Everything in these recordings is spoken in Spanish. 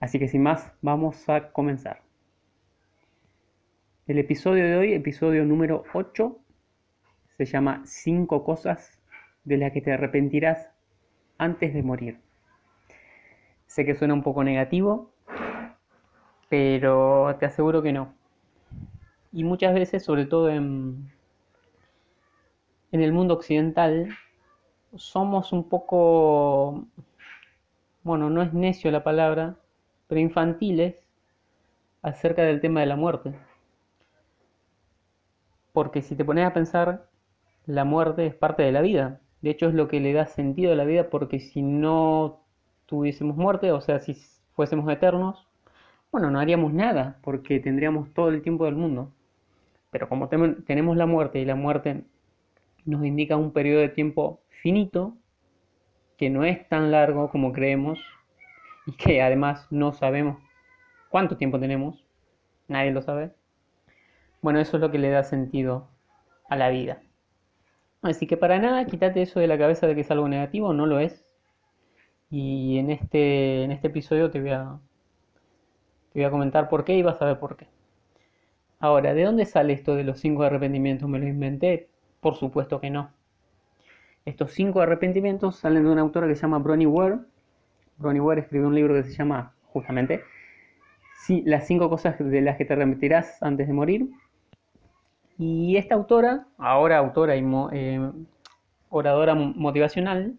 Así que sin más, vamos a comenzar. El episodio de hoy, episodio número 8, se llama 5 cosas de las que te arrepentirás antes de morir. Sé que suena un poco negativo, pero te aseguro que no. Y muchas veces, sobre todo en, en el mundo occidental, somos un poco, bueno, no es necio la palabra, pero infantiles acerca del tema de la muerte. Porque si te pones a pensar, la muerte es parte de la vida. De hecho es lo que le da sentido a la vida porque si no tuviésemos muerte, o sea, si fuésemos eternos, bueno, no haríamos nada porque tendríamos todo el tiempo del mundo. Pero como tenemos la muerte y la muerte nos indica un periodo de tiempo finito, que no es tan largo como creemos que además no sabemos cuánto tiempo tenemos, nadie lo sabe. Bueno, eso es lo que le da sentido a la vida. Así que para nada, quítate eso de la cabeza de que es algo negativo, no lo es. Y en este, en este episodio te voy, a, te voy a comentar por qué y vas a ver por qué. Ahora, ¿de dónde sale esto de los cinco arrepentimientos? ¿Me lo inventé? Por supuesto que no. Estos cinco arrepentimientos salen de una autora que se llama Bronnie Ware. Bronnie Ware escribió un libro que se llama, justamente, Las cinco cosas de las que te arrepentirás antes de morir. Y esta autora, ahora autora y eh, oradora motivacional,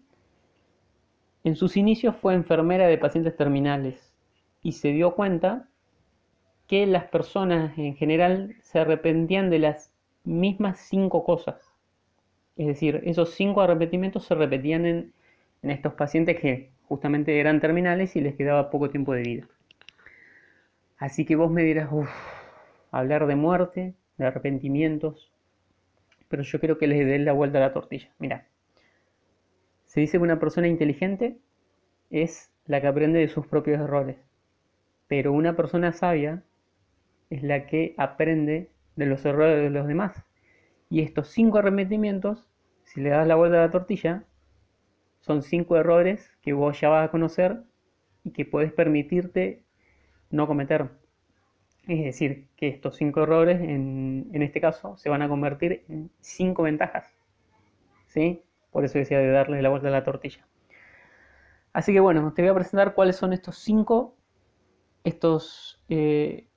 en sus inicios fue enfermera de pacientes terminales y se dio cuenta que las personas en general se arrepentían de las mismas cinco cosas. Es decir, esos cinco arrepentimientos se repetían en, estos pacientes que justamente eran terminales y les quedaba poco tiempo de vida. Así que vos me dirás, uff, hablar de muerte, de arrepentimientos, pero yo creo que les dé la vuelta a la tortilla. Mira, se dice que una persona inteligente es la que aprende de sus propios errores, pero una persona sabia es la que aprende de los errores de los demás. Y estos cinco arrepentimientos si le das la vuelta a la tortilla, son cinco errores que vos ya vas a conocer y que puedes permitirte no cometer. Es decir, que estos cinco errores, en, este caso, se van a convertir en cinco ventajas. ¿Sí? Por eso decía de darle la vuelta a la tortilla. Así que bueno, te voy a presentar cuáles son estos cinco, estos, eh,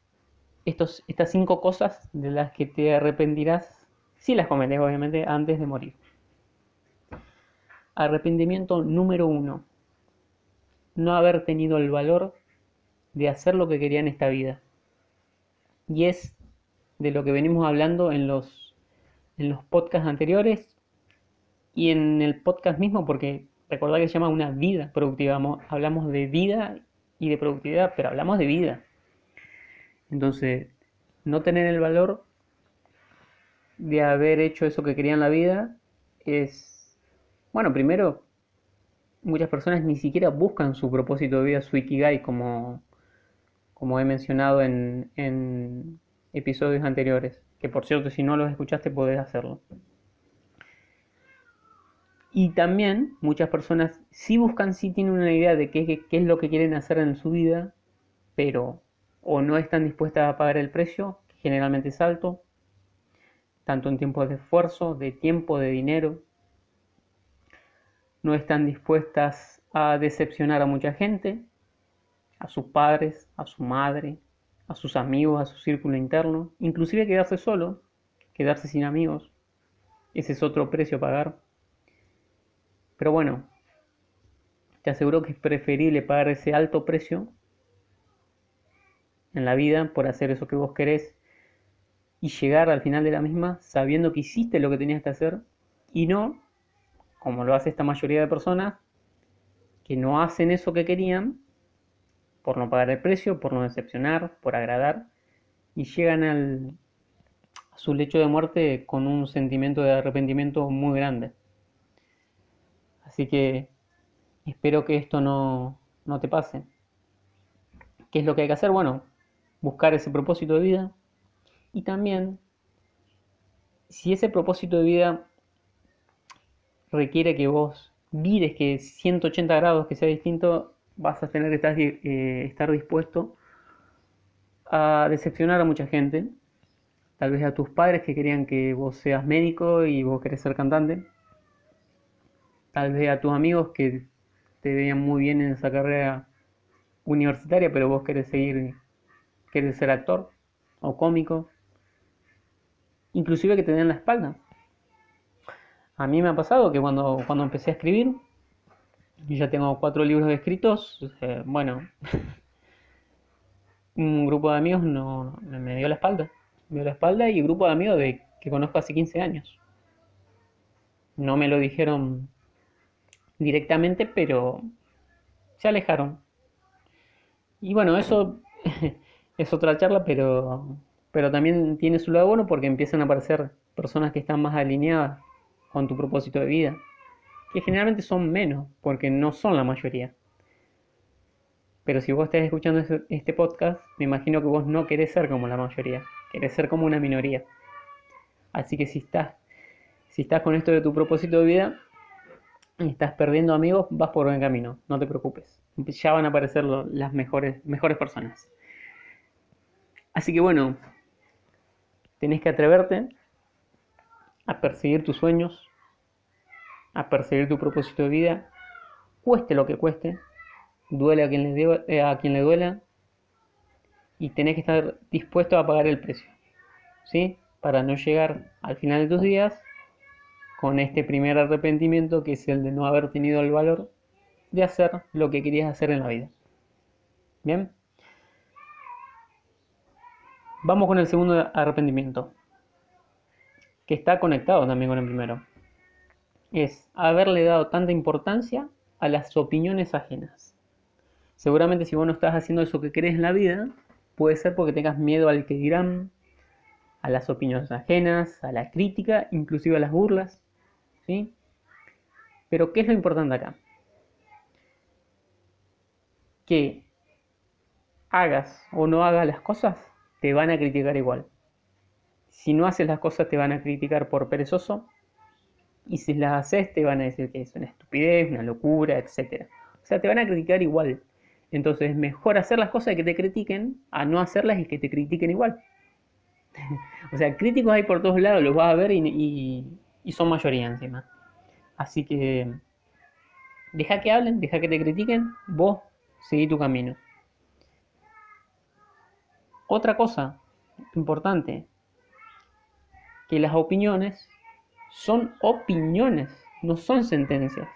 estos, estas cinco cosas de las que te arrepentirás, si las cometes obviamente, antes de morir. Arrepentimiento número uno. No haber tenido el valor de hacer lo que quería en esta vida. Y es de lo que venimos hablando en los, en los podcasts anteriores y en el podcast mismo, porque recordad que se llama una vida productiva. Hablamos de vida y de productividad, pero hablamos de vida. Entonces, no tener el valor de haber hecho eso que quería en la vida es bueno, primero, muchas personas ni siquiera buscan su propósito de vida, su ikigai, como, como he mencionado en, episodios anteriores. Que por cierto, si no los escuchaste, podés hacerlo. Y también muchas personas sí buscan, sí tienen una idea de qué, qué, es lo que quieren hacer en su vida, pero o no están dispuestas a pagar el precio, que generalmente es alto, tanto en tiempos de esfuerzo, de tiempo, de dinero, no están dispuestas a decepcionar a mucha gente, a sus padres, a su madre, a sus amigos, a su círculo interno, inclusive quedarse solo, quedarse sin amigos. Ese es otro precio a pagar. Pero bueno, te aseguro que es preferible pagar ese alto precio en la vida por hacer eso que vos querés y llegar al final de la misma sabiendo que hiciste lo que tenías que hacer y no como lo hace esta mayoría de personas, que no hacen eso que querían por no pagar el precio, por no decepcionar, por agradar, y llegan al, a su lecho de muerte con un sentimiento de arrepentimiento muy grande. Así que espero que esto no, no te pase. ¿Qué es lo que hay que hacer? Bueno, buscar ese propósito de vida y también si ese propósito de vida requiere que vos vires que 180 grados, que sea distinto, vas a tener que estar, eh, estar dispuesto a decepcionar a mucha gente. Tal vez a tus padres que querían que vos seas médico y vos querés ser cantante. Tal vez a tus amigos que te veían muy bien en esa carrera universitaria, pero vos querés seguir, querés ser actor o cómico. Inclusive que te den la espalda. A mí me ha pasado que cuando, cuando empecé a escribir, yo ya tengo cuatro libros escritos, eh, bueno, un grupo de amigos no, me dio la espalda. Me dio la espalda y un grupo de amigos de, que conozco hace 15 años. No me lo dijeron directamente, pero se alejaron. Y bueno, eso es otra charla, pero, pero también tiene su lado bueno porque empiezan a aparecer personas que están más alineadas con tu propósito de vida, que generalmente son menos, porque no son la mayoría. Pero si vos estás escuchando este podcast, me imagino que vos no querés ser como la mayoría, querés ser como una minoría. Así que si estás, si estás con esto de tu propósito de vida y estás perdiendo amigos, vas por buen camino, no te preocupes. Ya van a aparecer las mejores, mejores personas. Así que bueno, tenés que atreverte a perseguir tus sueños, a perseguir tu propósito de vida, cueste lo que cueste, duele a quien le, eh, a quien le duela, y tenés que estar dispuesto a pagar el precio, ¿sí? Para no llegar al final de tus días con este primer arrepentimiento que es el de no haber tenido el valor de hacer lo que querías hacer en la vida. Bien. Vamos con el segundo arrepentimiento, que está conectado también con el primero. Es haberle dado tanta importancia a las opiniones ajenas. Seguramente si vos no estás haciendo eso que querés en la vida, puede ser porque tengas miedo al que dirán, a las opiniones ajenas, a la crítica, inclusive a las burlas. ¿sí? Pero ¿qué es lo importante acá? Que hagas o no hagas las cosas, te van a criticar igual. Si no haces las cosas, te van a criticar por perezoso. Y si las haces, te van a decir que es una estupidez, una locura, etc. O sea, te van a criticar igual. Entonces es mejor hacer las cosas y que te critiquen a no hacerlas y que te critiquen igual. o sea, críticos hay por todos lados, los vas a ver y, son mayoría encima. Así que deja que hablen, deja que te critiquen, vos seguí tu camino. Otra cosa importante, las opiniones son opiniones, no son sentencias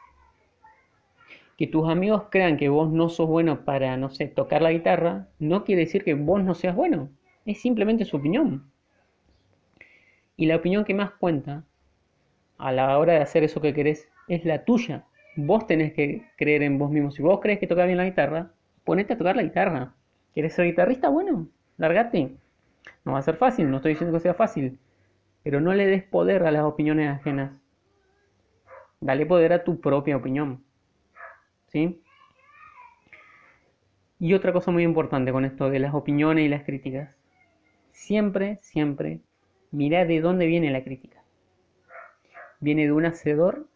que tus amigos crean que vos no sos bueno para, no sé, tocar la guitarra, no quiere decir que vos no seas bueno. Es simplemente su opinión. Y la opinión que más cuenta a la hora de hacer eso que querés es la tuya. Vos tenés que creer en vos mismo. Si vos crees que tocas bien la guitarra, ponete a tocar la guitarra. ¿Querés ser guitarrista? Bueno, largate. No va a ser fácil, no estoy diciendo que sea fácil. Pero no le des poder a las opiniones ajenas. Dale poder a tu propia opinión. ¿sí? Y otra cosa muy importante con esto de las opiniones y las críticas. Siempre, siempre, mira de dónde viene la crítica. ¿Viene de un hacedor?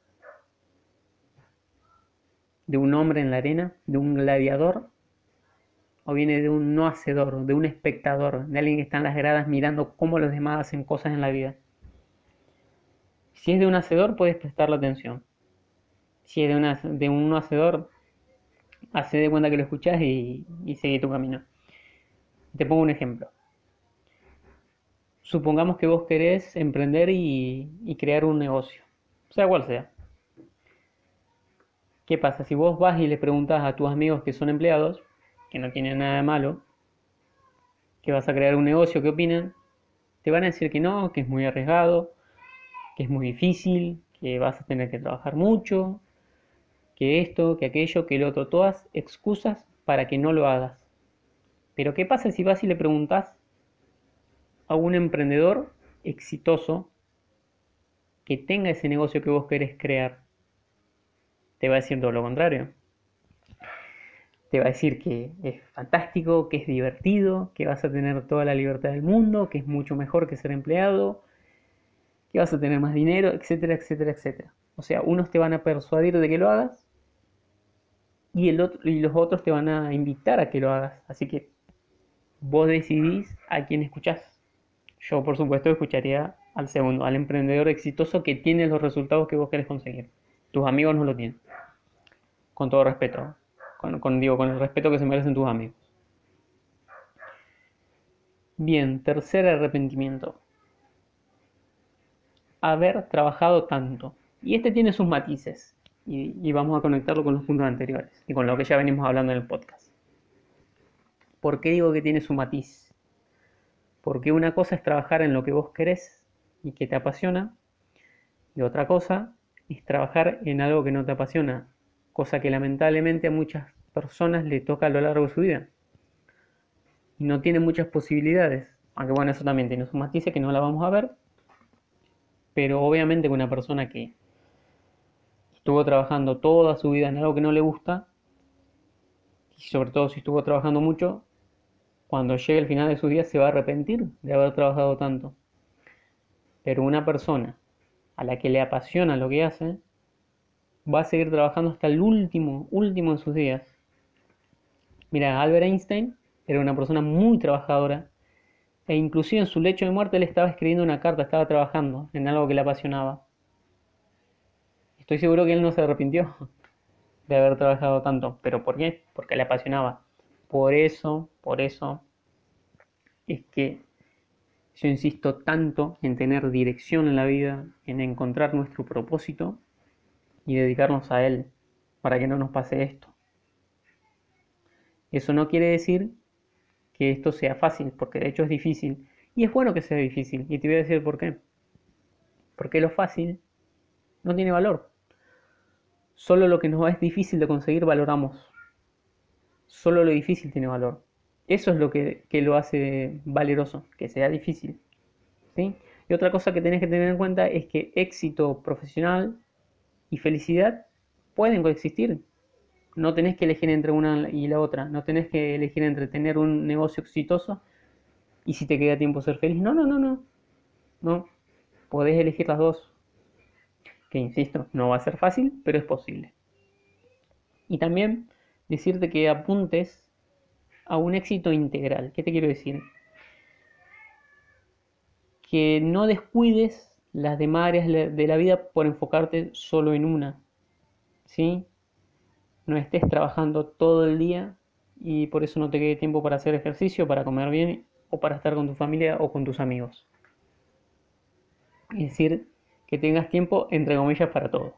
¿De un hombre en la arena? ¿De un gladiador? ¿O viene de un no hacedor, de un espectador, de alguien que está en las gradas mirando cómo los demás hacen cosas en la vida? Si es de un hacedor, puedes prestarle atención si es de, una, de un hacedor, hace de cuenta que lo escuchas y, y sigue tu camino. Te pongo un ejemplo. Supongamos que vos querés emprender y, y crear un negocio, sea cual sea. ¿Qué pasa? Si vos vas y le preguntas a tus amigos que son empleados, que no tienen nada de malo, que vas a crear un negocio, ¿qué opinan? Te van a decir que no, que es muy arriesgado, que es muy difícil, que vas a tener que trabajar mucho, que esto, que aquello, que el otro, todas excusas para que no lo hagas. Pero ¿qué pasa si vas y le preguntas a un emprendedor exitoso que tenga ese negocio que vos querés crear? Te va a decir todo lo contrario. Te va a decir que es fantástico, que es divertido, que vas a tener toda la libertad del mundo, que es mucho mejor que ser empleado, que vas a tener más dinero, etcétera, etcétera, etcétera. O sea, unos te van a persuadir de que lo hagas y, el otro, y los otros te van a invitar a que lo hagas. Así que vos decidís a quién escuchás. Yo, por supuesto, escucharía al segundo, al emprendedor exitoso que tiene los resultados que vos querés conseguir. Tus amigos no lo tienen. Con todo respeto. Con, digo, con el respeto que se merecen tus amigos. Bien, tercer arrepentimiento. Haber trabajado tanto. Y este tiene sus matices. Y, vamos a conectarlo con los puntos anteriores y con lo que ya venimos hablando en el podcast. ¿Por qué digo que tiene su matiz? Porque una cosa es trabajar en lo que vos querés y que te apasiona, y otra cosa es trabajar en algo que no te apasiona, cosa que lamentablemente a muchas personas le toca a lo largo de su vida. Y no tiene muchas posibilidades, aunque bueno, eso también tiene su matiz que no la vamos a ver, pero obviamente una persona que estuvo trabajando toda su vida en algo que no le gusta, y sobre todo si estuvo trabajando mucho, cuando llegue el final de su día se va a arrepentir de haber trabajado tanto. Pero una persona a la que le apasiona lo que hace, va a seguir trabajando hasta el último, último de sus días. Mira, Albert Einstein era una persona muy trabajadora e inclusive en su lecho de muerte él estaba escribiendo una carta, estaba trabajando en algo que le apasionaba. Estoy seguro que él no se arrepintió de haber trabajado tanto. ¿Pero por qué? Porque le apasionaba. Por eso, por eso es que yo insisto tanto en tener dirección en la vida, en encontrar nuestro propósito y dedicarnos a él para que no nos pase esto. Eso no quiere decir que esto sea fácil, porque de hecho es difícil. Y es bueno que sea difícil. Y te voy a decir por qué. Porque lo fácil no tiene valor. Solo lo que nos es difícil de conseguir valoramos. Solo lo difícil tiene valor. Eso es lo que, lo hace valeroso, que sea difícil. ¿sí? Y otra cosa que tenés que tener en cuenta es que éxito profesional y felicidad pueden coexistir. No tenés que elegir entre una y la otra. No tenés que elegir entre tener un negocio exitoso y si te queda tiempo ser feliz. No, no, no, no. No. Podés elegir las dos que insisto, no va a ser fácil, pero es posible. Y también decirte que apuntes a un éxito integral. ¿Qué te quiero decir? Que no descuides las demás áreas de la vida por enfocarte solo en una. ¿Sí? No estés trabajando todo el día y por eso no te quede tiempo para hacer ejercicio, para comer bien o para estar con tu familia o con tus amigos. Es decir, que tengas tiempo, entre comillas, para todo.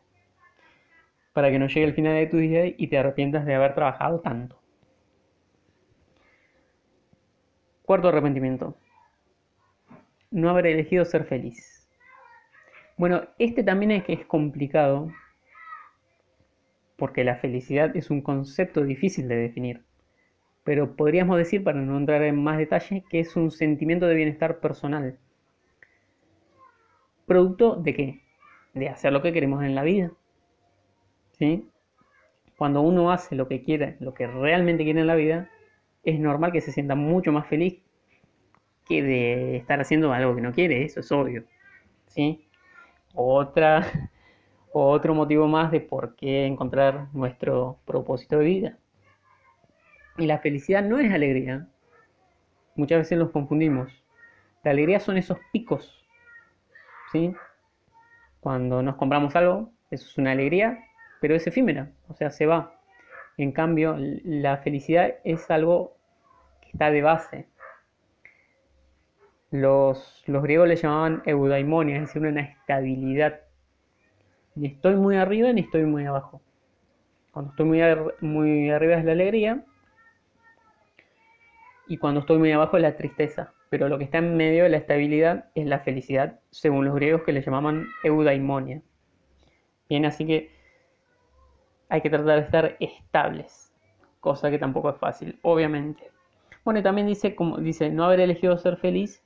Para que no llegue el final de tu día y te arrepientas de haber trabajado tanto. Cuarto arrepentimiento. No haber elegido ser feliz. Bueno, este también es que es complicado porque la felicidad es un concepto difícil de definir. Pero podríamos decir, para no entrar en más detalle, que es un sentimiento de bienestar personal ¿Producto de qué? De hacer lo que queremos en la vida. ¿Sí? Cuando uno hace lo que quiere, lo que realmente quiere en la vida, es normal que se sienta mucho más feliz que de estar haciendo algo que no quiere, eso es obvio. ¿Sí? Otra, otro motivo más de por qué encontrar nuestro propósito de vida. Y la felicidad no es alegría. Muchas veces los confundimos. La alegría son esos picos cuando nos compramos algo, eso es una alegría, pero es efímera, o sea, se va. En cambio, la felicidad es algo que está de base. Los, griegos le llamaban eudaimonia, es decir, una estabilidad. Ni estoy muy arriba ni estoy muy abajo. Cuando estoy muy, muy arriba es la alegría y cuando estoy muy abajo es la tristeza pero lo que está en medio de la estabilidad es la felicidad, según los griegos que le llamaban eudaimonia. Bien, así que hay que tratar de estar estables, cosa que tampoco es fácil, obviamente. Bueno, y también dice, como dice, no haber elegido ser feliz.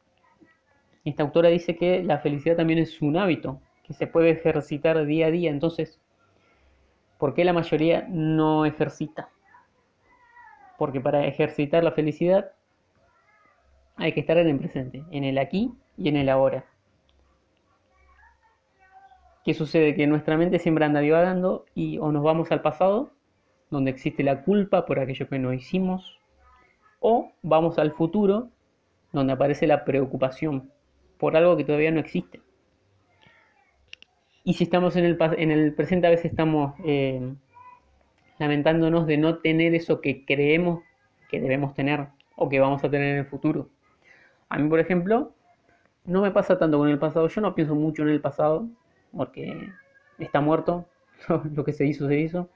Esta autora dice que la felicidad también es un hábito, que se puede ejercitar día a día. Entonces, ¿por qué la mayoría no ejercita? Porque para ejercitar la felicidad hay que estar en el presente, en el aquí y en el ahora. ¿Qué sucede? Que nuestra mente siempre anda divagando y o nos vamos al pasado, donde existe la culpa por aquello que no hicimos, o vamos al futuro, donde aparece la preocupación por algo que todavía no existe. Y si estamos en el, en el presente, a veces estamos eh, lamentándonos de no tener eso que creemos que debemos tener o que vamos a tener en el futuro. A mí, por ejemplo, no me pasa tanto con el pasado. Yo no pienso mucho en el pasado porque está muerto, lo que se hizo, se hizo.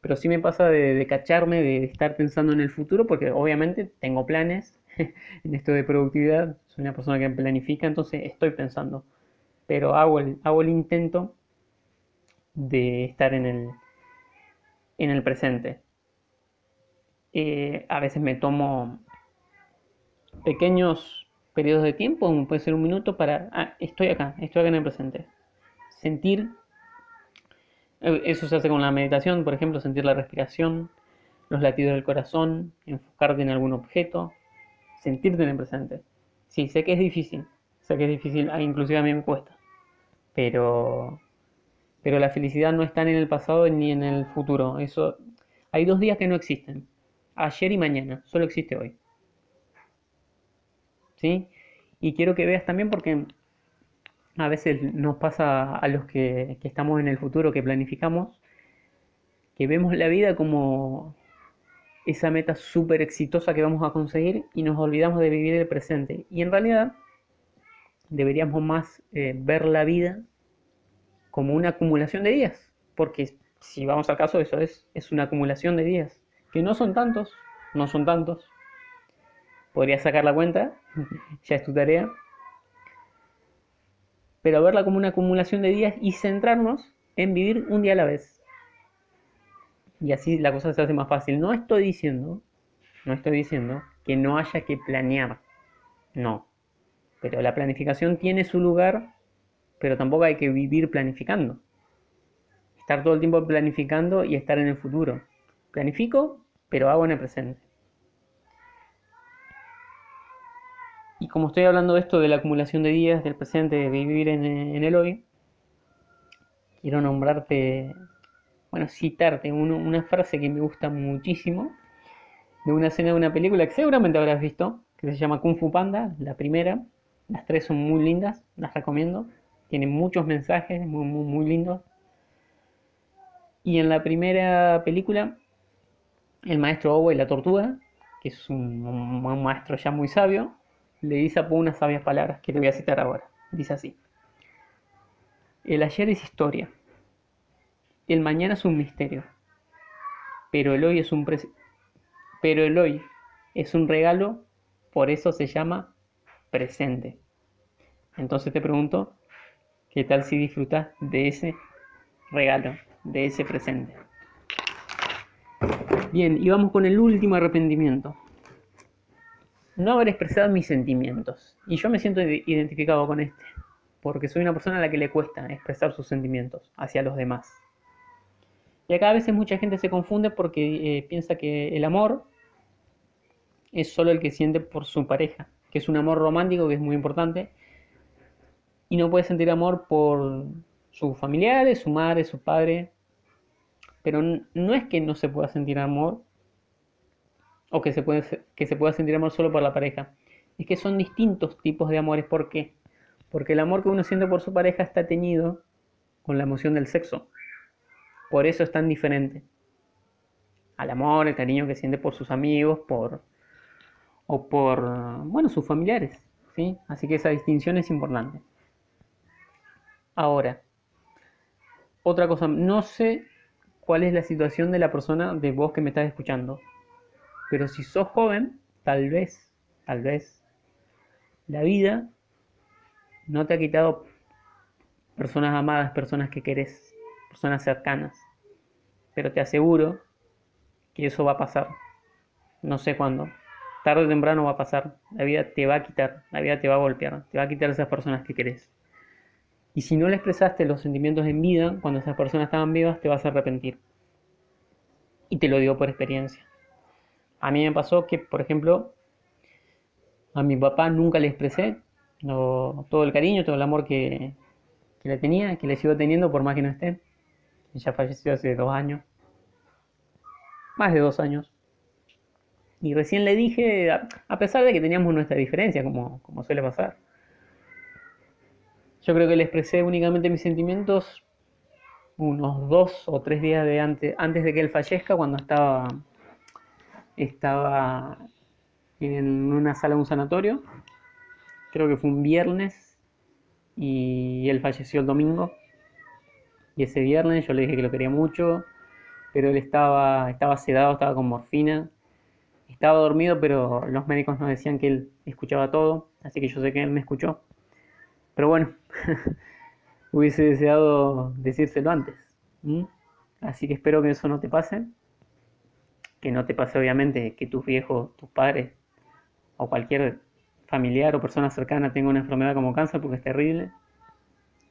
Pero sí me pasa de, cacharme, de, estar pensando en el futuro, porque obviamente tengo planes en esto de productividad, soy una persona que planifica, entonces estoy pensando. Pero hago el, hago el intento de estar en el, en el presente. Eh, a veces me tomo pequeños periodos de tiempo, puede ser un minuto, para, ah, estoy acá, estoy acá en el presente sentir, eh, eso se hace con la meditación, por ejemplo, sentir la respiración, los latidos del corazón, enfocarte en algún objeto, sentirte en el presente. Sí, sé que es difícil, sé que es difícil, ah, inclusive a mí me cuesta, pero, pero la felicidad no está ni en el pasado ni en el futuro. Eso, hay dos días que no existen, ayer y mañana, solo existe hoy. ¿Sí? Y quiero que veas también porque a veces nos pasa a los que, estamos en el futuro, que planificamos, que vemos la vida como esa meta súper exitosa que vamos a conseguir y nos olvidamos de vivir el presente. Y en realidad deberíamos más eh, ver la vida como una acumulación de días, porque si vamos al caso, eso es, es una acumulación de días, que no son tantos, no son tantos. Podrías sacar la cuenta, ya es tu tarea, pero verla como una acumulación de días y centrarnos en vivir un día a la vez. Y así la cosa se hace más fácil. No estoy diciendo, no estoy diciendo que no haya que planear. No. Pero la planificación tiene su lugar, pero tampoco hay que vivir planificando. Estar todo el tiempo planificando y estar en el futuro. Planifico, pero hago en el presente. Y como estoy hablando de esto de la acumulación de días, del presente, de vivir en, el hoy, quiero nombrarte, bueno, citarte una frase que me gusta muchísimo, de una escena de una película que seguramente habrás visto, que se llama Kung Fu Panda, la primera. Las tres son muy lindas, las recomiendo. Tienen muchos mensajes muy, muy, muy lindos. Y en la primera película, el maestro Owe, la tortuga, que es un maestro ya muy sabio, le dice a unas sabias palabras que te voy a citar ahora. Dice así. El ayer es historia. El mañana es un misterio. Pero el hoy es un pero el hoy es un regalo, por eso se llama presente. Entonces te pregunto, ¿qué tal si disfrutas de ese regalo, de ese presente? Bien, y vamos con el último arrepentimiento no haber expresado mis sentimientos. Y yo me siento identificado con este, porque soy una persona a la que le cuesta expresar sus sentimientos hacia los demás. Y acá a veces mucha gente se confunde porque eh, piensa que el amor es solo el que siente por su pareja, que es un amor romántico que es muy importante, y no puede sentir amor por sus familiares, su madre, su padre, pero no es que no se pueda sentir amor, o que se, puede, que se pueda sentir amor solo por la pareja. Es que son distintos tipos de amores. ¿Por qué? Porque el amor que uno siente por su pareja está teñido con la emoción del sexo. Por eso es tan diferente. Al amor, el cariño que siente por sus amigos, por o por, bueno, sus familiares, ¿sí? Así que esa distinción es importante. Ahora, otra cosa, no sé cuál es la situación de la persona de vos que me estás escuchando. Pero si sos joven, tal vez, tal vez, la vida no te ha quitado personas amadas, personas que querés, personas cercanas. Pero te aseguro que eso va a pasar. No sé cuándo, tarde o temprano va a pasar. La vida te va a quitar, la vida te va a golpear, te va a quitar esas personas que querés. Y si no le expresaste los sentimientos en vida, cuando esas personas estaban vivas, te vas a arrepentir. Y te lo digo por experiencia. A mí me pasó que, por ejemplo, a mi papá nunca le expresé todo el cariño, todo el amor que, que le tenía, que le sigo teniendo por más que no esté. Ella falleció hace dos años. Más de dos años. Y recién le dije, a pesar de que teníamos nuestra diferencia, como, como suele pasar. Yo creo que le expresé únicamente mis sentimientos unos dos o tres días de antes, antes de que él fallezca, cuando estaba, estaba en una sala de un sanatorio. Creo que fue un viernes y él falleció el domingo. Y ese viernes yo le dije que lo quería mucho, pero él estaba, estaba sedado, estaba con morfina. Estaba dormido, pero los médicos nos decían que él escuchaba todo, así que yo sé que él me escuchó. Pero bueno, hubiese deseado decírselo antes. Así que espero que eso no te pase. Que no te pase obviamente que tus viejos, tus padres o cualquier familiar o persona cercana tenga una enfermedad como cáncer porque es terrible.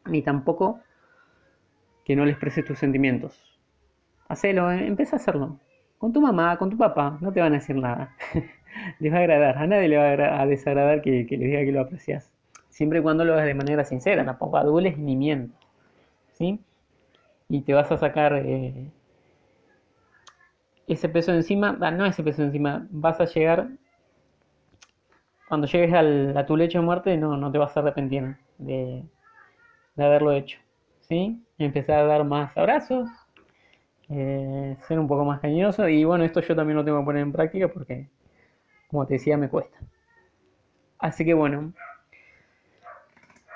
Ni tampoco que no le expreses tus sentimientos. Hacelo, eh, empieza a hacerlo. Con tu mamá, con tu papá, no te van a decir nada. les va a agradar, a nadie le va a, desagradar que, que les diga que lo aprecias siempre y cuando lo hagas de manera sincera, tampoco adules ni mientas, ¿sí? Y te vas a sacar eh, ese peso encima, ah, no ese peso encima, vas a llegar, cuando llegues a tu lecho de muerte, no, no te vas a arrepentir de, haberlo hecho, ¿sí? Empezar a dar más abrazos, eh, ser un poco más cariñoso, y bueno, esto yo también lo tengo que poner en práctica porque, como te decía, me cuesta. Así que bueno,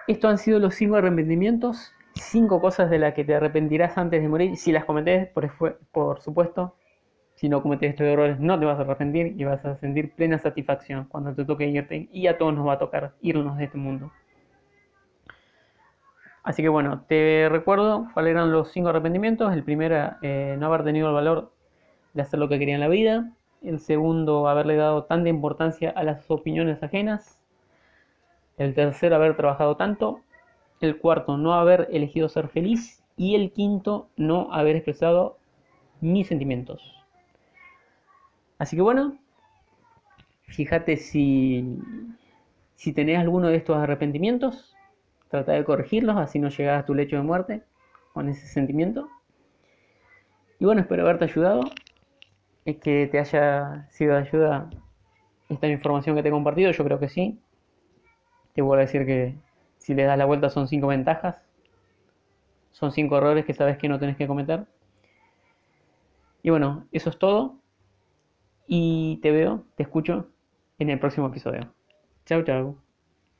estos han sido los cinco arrepentimientos, cinco cosas de las que te arrepentirás antes de morir. Si las cometés, por, por supuesto, si no cometes estos errores, no te vas a arrepentir y vas a sentir plena satisfacción cuando te toque irte. Y a todos nos va a tocar irnos de este mundo. Así que bueno, te recuerdo cuáles eran los cinco arrepentimientos. El primero, eh, no haber tenido el valor de hacer lo que quería en la vida. El segundo, haberle dado tanta importancia a las opiniones ajenas. El tercero, haber trabajado tanto. El cuarto, no haber elegido ser feliz. Y el quinto, no haber expresado mis sentimientos. Así que bueno, fíjate si, si tenés alguno de estos arrepentimientos. Trata de corregirlos, así no llegas a tu lecho de muerte con ese sentimiento. Y bueno, espero haberte ayudado. Es que te haya sido de ayuda esta información que te he compartido. Yo creo que sí. Te vuelvo a decir que si le das la vuelta son cinco ventajas. Son cinco errores que sabes que no tenés que cometer. Y bueno, eso es todo. Y te veo, te escucho en el próximo episodio. Chao, chao.